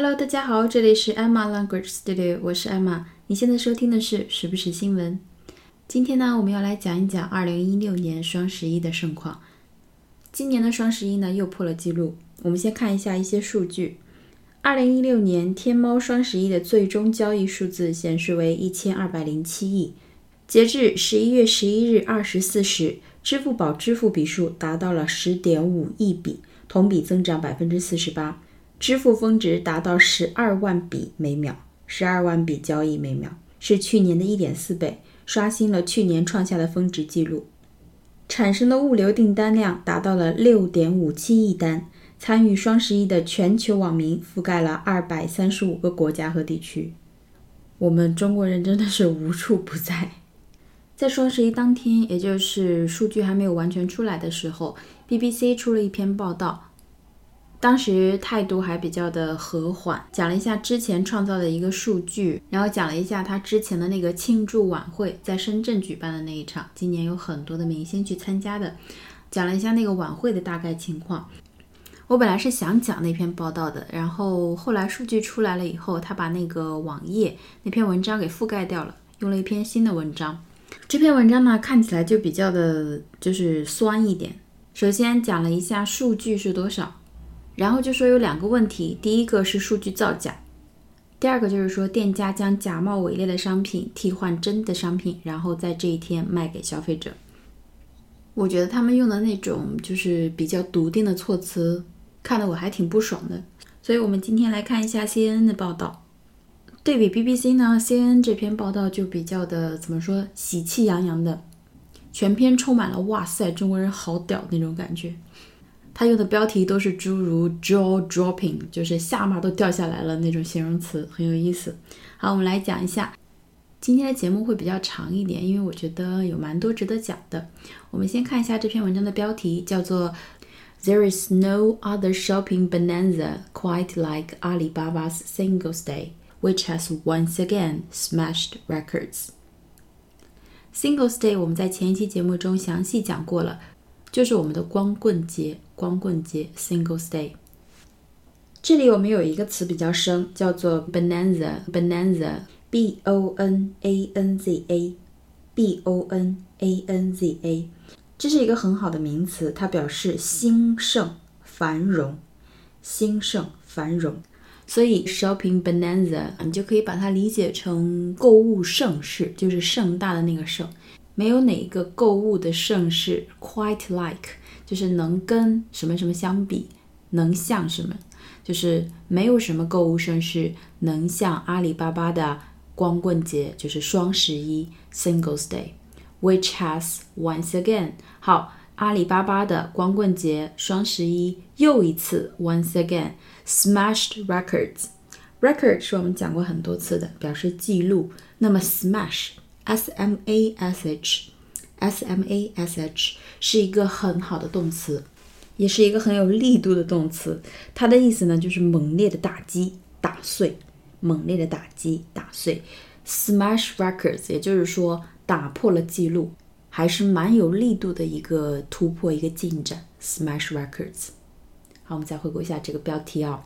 Hello，大家好，这里是 Emma Language Studio，我是 Emma。你现在收听的是时不时新闻。今天呢，我们要来讲一讲2016年双十一的盛况。今年的双十一呢，又破了记录。我们先看一下一些数据。2016年天猫双十一的最终交易数字显示为1207亿。截至11月11日24时，支付宝支付笔数达到了10.5亿笔，同比增长48%。支付峰值达到十二万笔每秒，十二万笔交易每秒是去年的一点四倍，刷新了去年创下的峰值记录。产生的物流订单量达到了六点五七亿单，参与双十一的全球网民覆盖了二百三十五个国家和地区。我们中国人真的是无处不在。在双十一当天，也就是数据还没有完全出来的时候，BBC 出了一篇报道。当时态度还比较的和缓，讲了一下之前创造的一个数据，然后讲了一下他之前的那个庆祝晚会，在深圳举办的那一场，今年有很多的明星去参加的，讲了一下那个晚会的大概情况。我本来是想讲那篇报道的，然后后来数据出来了以后，他把那个网页那篇文章给覆盖掉了，用了一篇新的文章。这篇文章呢，看起来就比较的，就是酸一点。首先讲了一下数据是多少。然后就说有两个问题，第一个是数据造假，第二个就是说店家将假冒伪劣的商品替换真的商品，然后在这一天卖给消费者。我觉得他们用的那种就是比较笃定的措辞，看得我还挺不爽的。所以我们今天来看一下 CNN 的报道，对比 BBC 呢，CNN 这篇报道就比较的怎么说，喜气洋洋的，全篇充满了哇塞，中国人好屌那种感觉。他用的标题都是诸如 jaw dropping，就是下巴都掉下来了那种形容词，很有意思。好，我们来讲一下今天的节目会比较长一点，因为我觉得有蛮多值得讲的。我们先看一下这篇文章的标题，叫做 There is no other shopping bonanza quite like Alibaba's Singles Day, which has once again smashed records. Singles Day 我们在前一期节目中详细讲过了。就是我们的光棍节，光棍节 Singles Day。这里我们有一个词比较生，叫做 bonanza，bonanza，b o n a n z a，b o n a n z a，这是一个很好的名词，它表示兴盛、繁荣、兴盛、繁荣。所以 shopping bonanza，你就可以把它理解成购物盛世，就是盛大的那个盛。没有哪一个购物的盛世 quite like，就是能跟什么什么相比，能像什么，就是没有什么购物盛世能像阿里巴巴的光棍节，就是双十一 Singles Day，which has once again，好，阿里巴巴的光棍节双十一又一次 once again smashed records，record 是我们讲过很多次的，表示记录，那么 smash。S M A S H，S M A S H 是一个很好的动词，也是一个很有力度的动词。它的意思呢，就是猛烈的打击、打碎，猛烈的打击、打碎。Smash records，也就是说打破了记录，还是蛮有力度的一个突破、一个进展。Smash records。好，我们再回顾一下这个标题啊。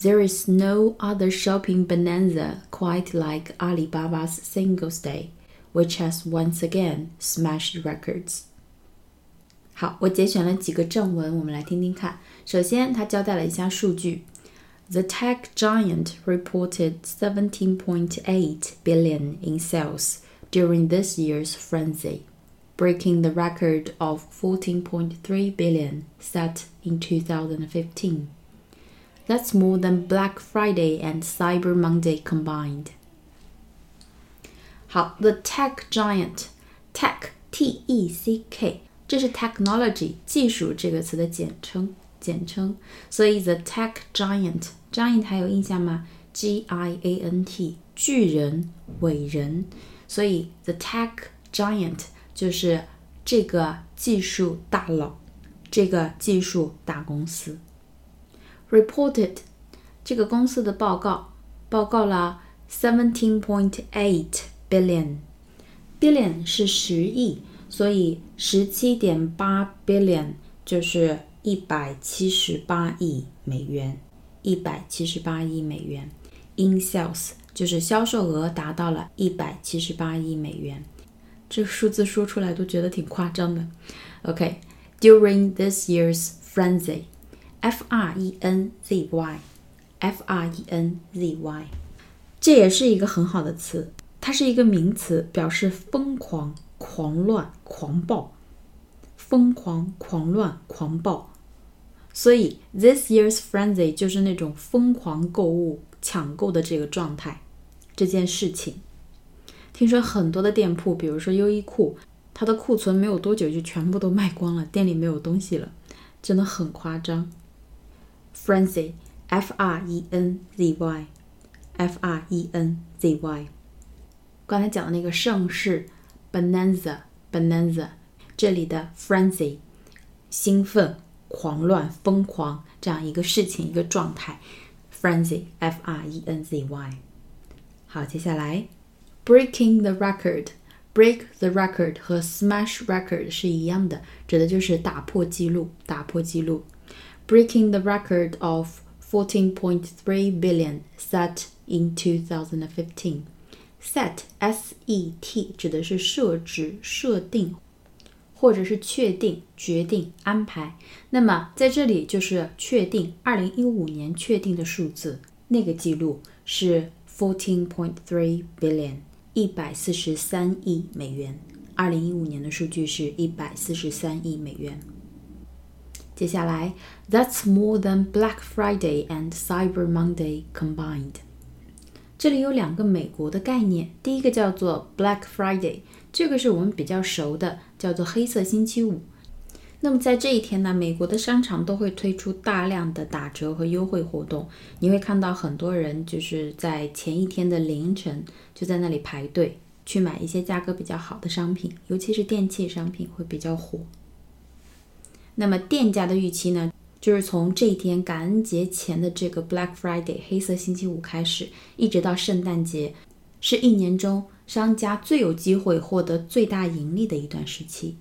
There is no other shopping bonanza quite like Alibaba's Singles Day. which has once again smashed records。好，我节选了几个正文，我们来听听看。首先，他交代了一下数据。The tech giant reported 17.8 billion in sales during this year's frenzy, breaking the record of 14.3 billion set in 2015. That's more than Black Friday and Cyber Monday combined. 好，the tech giant，tech t e c k，这是 technology 技术这个词的简称，简称。所以 the tech giant，giant 还有印象吗？G I A N T，巨人、伟人。所以 the tech giant 就是这个技术大佬，这个技术大公司。reported 这个公司的报告，报告了 seventeen point eight。 Billion，billion 是十亿，所以十七点八 billion 就是一百七十八亿美元，一百七十八亿美元。In sales 就是销售额达到了一百七十八亿美元。这数字说出来都觉得挺夸张的。OK，during this year's frenzy，F R E N Z Y，F R E N Z Y，这也是一个很好的词，它是一个名词，表示疯狂、狂乱、狂暴。疯狂、狂乱、狂暴，所以 this year's frenzy 就是那种疯狂购物、抢购的这个状态。这件事情，听说很多的店铺，比如说优衣库，它的库存没有多久就全部都卖光了，店里没有东西了，真的很夸张。frenzy，f r e n z y，f r e n z y，刚才讲的那个盛世，bonanza，bonanza。这里的 frenzy，兴奋、狂乱、疯狂这样一个事情、一个状态，frenzy，f r e n z y。好，接下来 breaking the record，break the record 和 smash record 是一样的，指的就是打破记录、打破记录。breaking the record of 14.3 billion set in 2015。 set s e t 指的是设置、设定。或者是确定、决定、安排，那么在这里就是确定二零一五年确定的数字，那个记录是 fourteen point three billion，一百四十三亿美元。二零一五年的数据是一百四十三亿美元。接下来，That's more than Black Friday and Cyber Monday combined。 这里有两个美国的概念，第一个叫做 Black Friday。这个是我们比较熟的，叫做黑色星期五。那么在这一天呢，美国的商场都会推出大量的打折和优惠活动。你会看到很多人就是在前一天的凌晨就在那里排队去买一些价格比较好的商品，尤其是电器商品会比较火。那么店家的预期呢，就是从这一天感恩节前的这个 Black Friday 黑色星期五开始，一直到圣诞节，是一年中。商家最有机会获得最大盈利的一段时期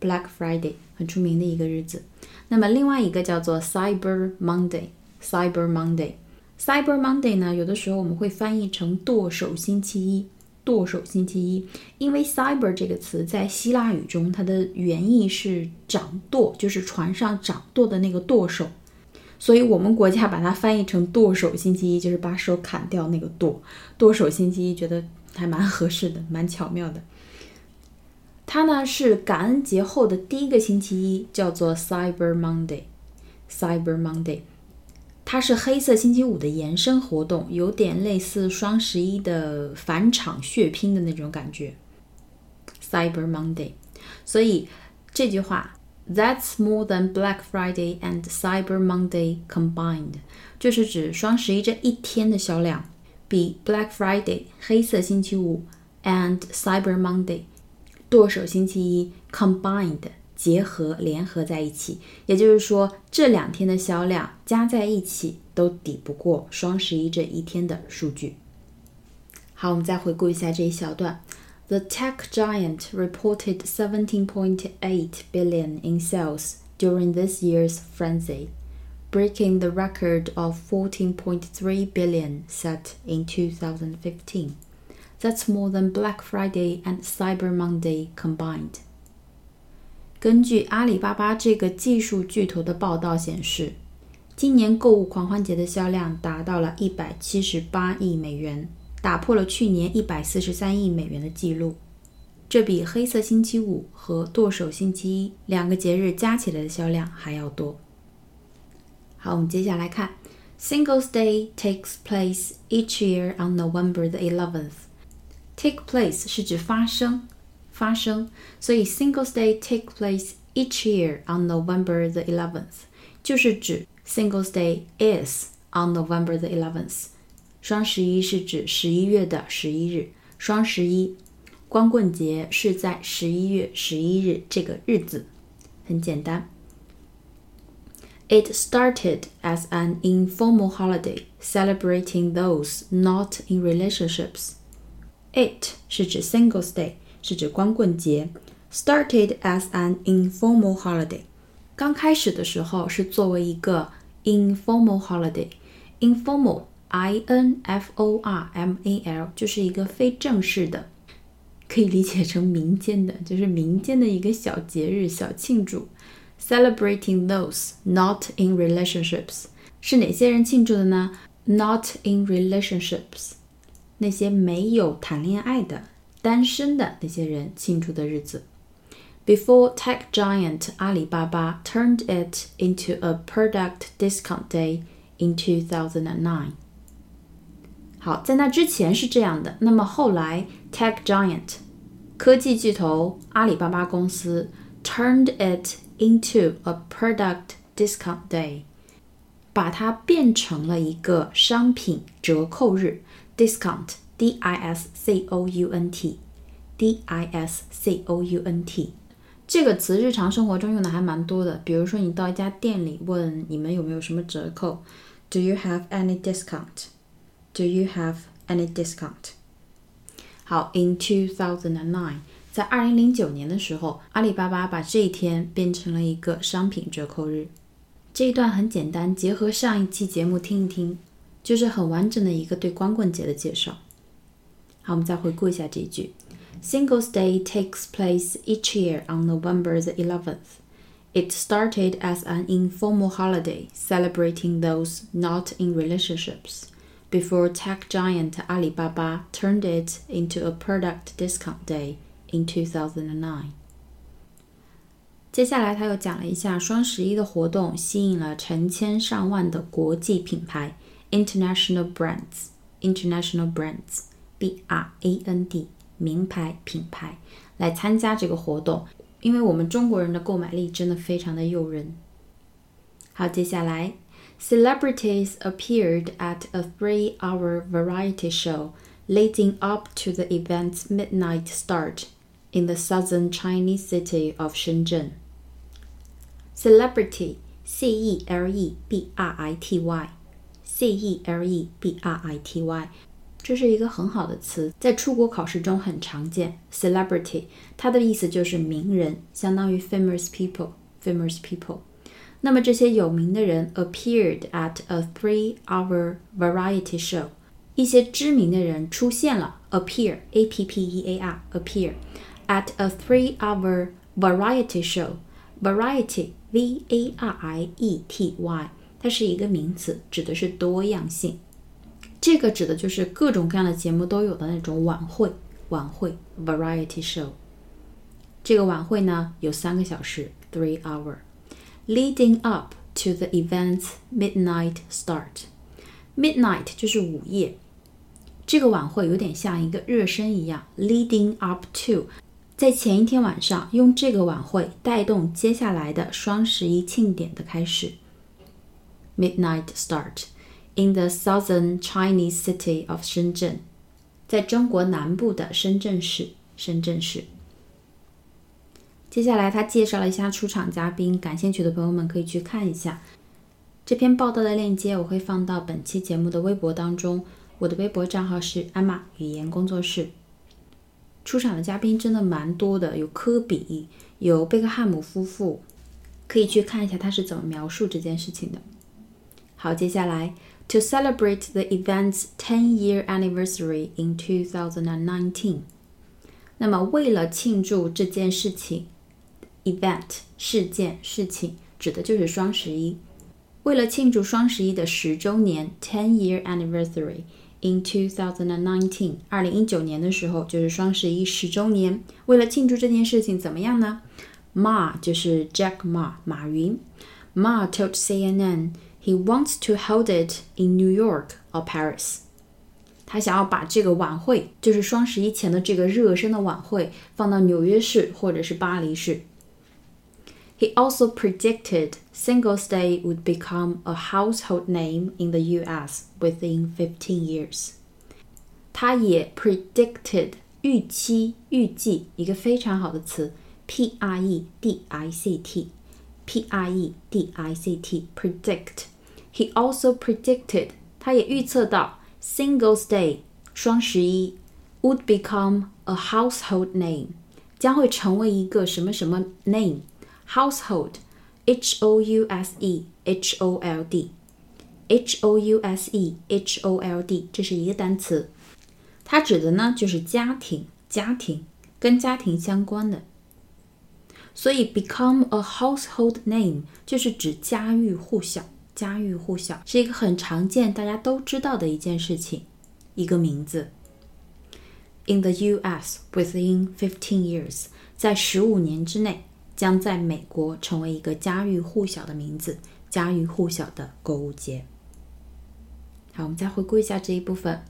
，Black Friday 很出名的一个日子。那么另外一个叫做 Cyber Monday，Cyber Monday，Cyber Monday 呢，有的时候我们会翻译成剁手星期一，剁手星期一，因为 Cyber 这个词在希腊语中它的原意是掌舵，就是船上掌舵的那个舵手，所以我们国家把它翻译成剁手星期一，就是把手砍掉那个剁，剁手星期一，觉得。还蛮合适的，蛮巧妙的。它呢是感恩节后的第一个星期一，叫做 Cyber Monday。Cyber Monday，它是黑色星期五的延伸活动，有点类似双十一的返场血拼的那种感觉。Cyber Monday，所以这句话 That's more than Black Friday and Cyber Monday combined，就是指双十一这一天的销量。比 Black Friday 黑色星期五 and Cyber Monday 剁手星期一 combined 结合联合在一起，也就是说这两天的销量加在一起都抵不过双十一这一天的数据。好，我们再回顾一下这一小段。The tech giant reported 17.8 billion in sales during this year's frenzy breaking the record of 14.3 billion set in 2015. That's more than Black Friday and Cyber Monday combined. 根据阿里巴巴这个技术巨头的报道显示，今年购物狂欢节的销量达到了一百七十八亿美元，打破了去年一百四十三亿美元的记录。这比黑色星期五和剁手星期一两个节日加起来的销量还要多。好，我们接下来看，Singles Day takes place each year on November the eleventh. Take place 是指发生，发生，所以 Singles Day take place each year on November the eleventh 就是指 Singles Day is on November the eleventh。双十一是指十一月的十一日，双十一，光棍节是在十一月十一日这个日子，很简单。It started as an informal holiday celebrating those not in relationships. It 是指 Singles Day， 是指光棍节。Started as an informal holiday，刚开始的时候是作为一个 informal holiday。informal，i n f o r m a l，就是一个非正式的，可以理解成民间的，就是民间的一个小节日、小庆祝。Celebrating those not in relationships，是哪些人庆祝的呢？Not in relationships，那些没有谈恋爱的、单身的那些人庆祝的日子。before tech giant Alibaba turned it into a product discount day in 2009. 好，在那之前是这样的。那么后来，tech giant 科技巨头阿里巴巴公司 turned it into a product discount day，把它变成了一个商品折扣日，discount d i s c o u n t d i s c o u n t 这个词日常生活中用的还蛮多的，比如说你到一家店里问你们有没有什么折扣，Do you have any discount？Do you have any discount？好，In two thousand and nine，在二零零九年的时候，阿里巴巴把这一天变成了一个商品折扣日。这一段很简单，结合上一期节目听一听，就是很完整的一个对光棍节的介绍。好，我们再回顾一下这一句。Singles Day takes place each year on November the 11th. It started as an informal holiday celebrating those not in relationships before tech giant Alibaba turned it into a product discount day in 2009. 接下来，他又讲了一下双十一的活动，吸引了成千上万的国际品牌 （international brands），international brands，b r a n d。名牌品牌来参加这个活动，因为我们中国人的购买力真的非常的诱人。好，接下来，celebrities appeared at a three-hour variety show leading up to the event's midnight start in the southern Chinese city of Shenzhen. Celebrity, C-E-L-E-B-R-I-T-Y, C-E-L-E-B-R-I-T-Y 这是一个很好的词，在出国考试中很常见。Celebrity，它的意思就是名人，相当于 famous people，famous people。那么这些有名的人 appeared at a three-hour variety show，一些知名的人出现了，appear，a p p e a r，appear at a three-hour variety show，variety，v a r i e t y，它是一个名词，指的是多样性。这个指的就是各种各样的节目都有的那种晚会，晚会 variety show。这个晚会呢有三个小时，three hour，leading up to the event's midnight start。midnight 就是午夜，这个晚会有点像一个热身一样，leading up to，在前一天晚上用这个晚会带动接下来的双十一庆典的开始，midnight start。In the southern Chinese city of Shenzhen，在中国南部的深圳市。深圳市。接下来，他介绍了一下出场嘉宾，感兴趣的朋友们可以去看一下这篇报道的链接，我会放到本期节目的微博当中。我的微博账号是艾玛语言工作室。出场的嘉宾真的蛮多的，有科比，有贝克汉姆夫妇，可以去看一下他是怎么描述这件事情的。好，接下来。to celebrate the event's 10-year anniversary in 2019。那么，为了庆祝这件事情，event 事件事情指的就是双十一。为了庆祝双十一的十周年 （10-year anniversary） in 2019，二零一九年的时候就是双十一十周年。为了庆祝这件事情，怎么样呢？Ma 就是 Jack Ma 马云，Ma told CNN。 He wants to hold it in New York or Paris。他想要把这个晚会，就是双十一前的这个热身的晚会，放到纽约市或者是巴黎市。He also predicted Singles Day would become a household name in the U.S. within 15 years。他也 predicted 预期、预计一个非常好的词，p r e d i c t，p r e d i c t，predict。 He also predicted，他也预测到 Singles Day 双十一 would become a household name，将会成为一个什么什么 name household，H O U S E H O L D H O U S E H O L D，这是一个单词，它指的呢就是家庭，家庭跟家庭相关的。所以 become a household name 就是指家喻户晓， 家喻户晓是一个很常见、大家都知道的一件事情，一个名字。In the U.S. within fifteen years，在十五年之内，将在美国成为一个家喻户晓的名字，家喻户晓的购物节。好，我们再回顾一下这一部分。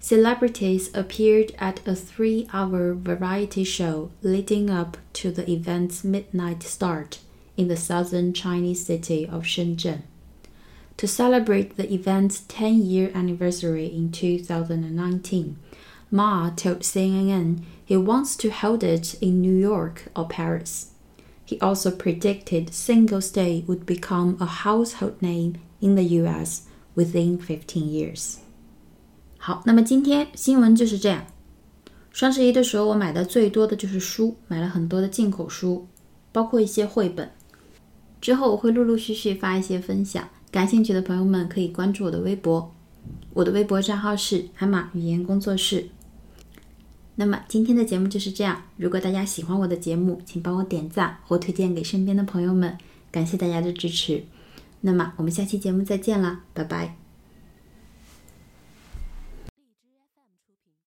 Celebrities appeared at a three-hour variety show leading up to the event's midnight start in the southern Chinese city of Shenzhen. To celebrate the event's 10-year anniversary in 2019, Ma told CNN he wants to hold it in New York or Paris. He also predicted Singles Day would become a household name in the US within 15 years. 好，那么今天新闻就是这样。双十一的时候，我买的最多的就是书，买了很多的进口书，包括一些绘本。之后我会陆陆续续发一些分享， 感兴趣的朋友们可以关注我的微博，我的微博账号是海马语言工作室。那么今天的节目就是这样。如果大家喜欢我的节目，请帮我点赞或推荐给身边的朋友们，感谢大家的支持。那么我们下期节目再见啦，拜拜。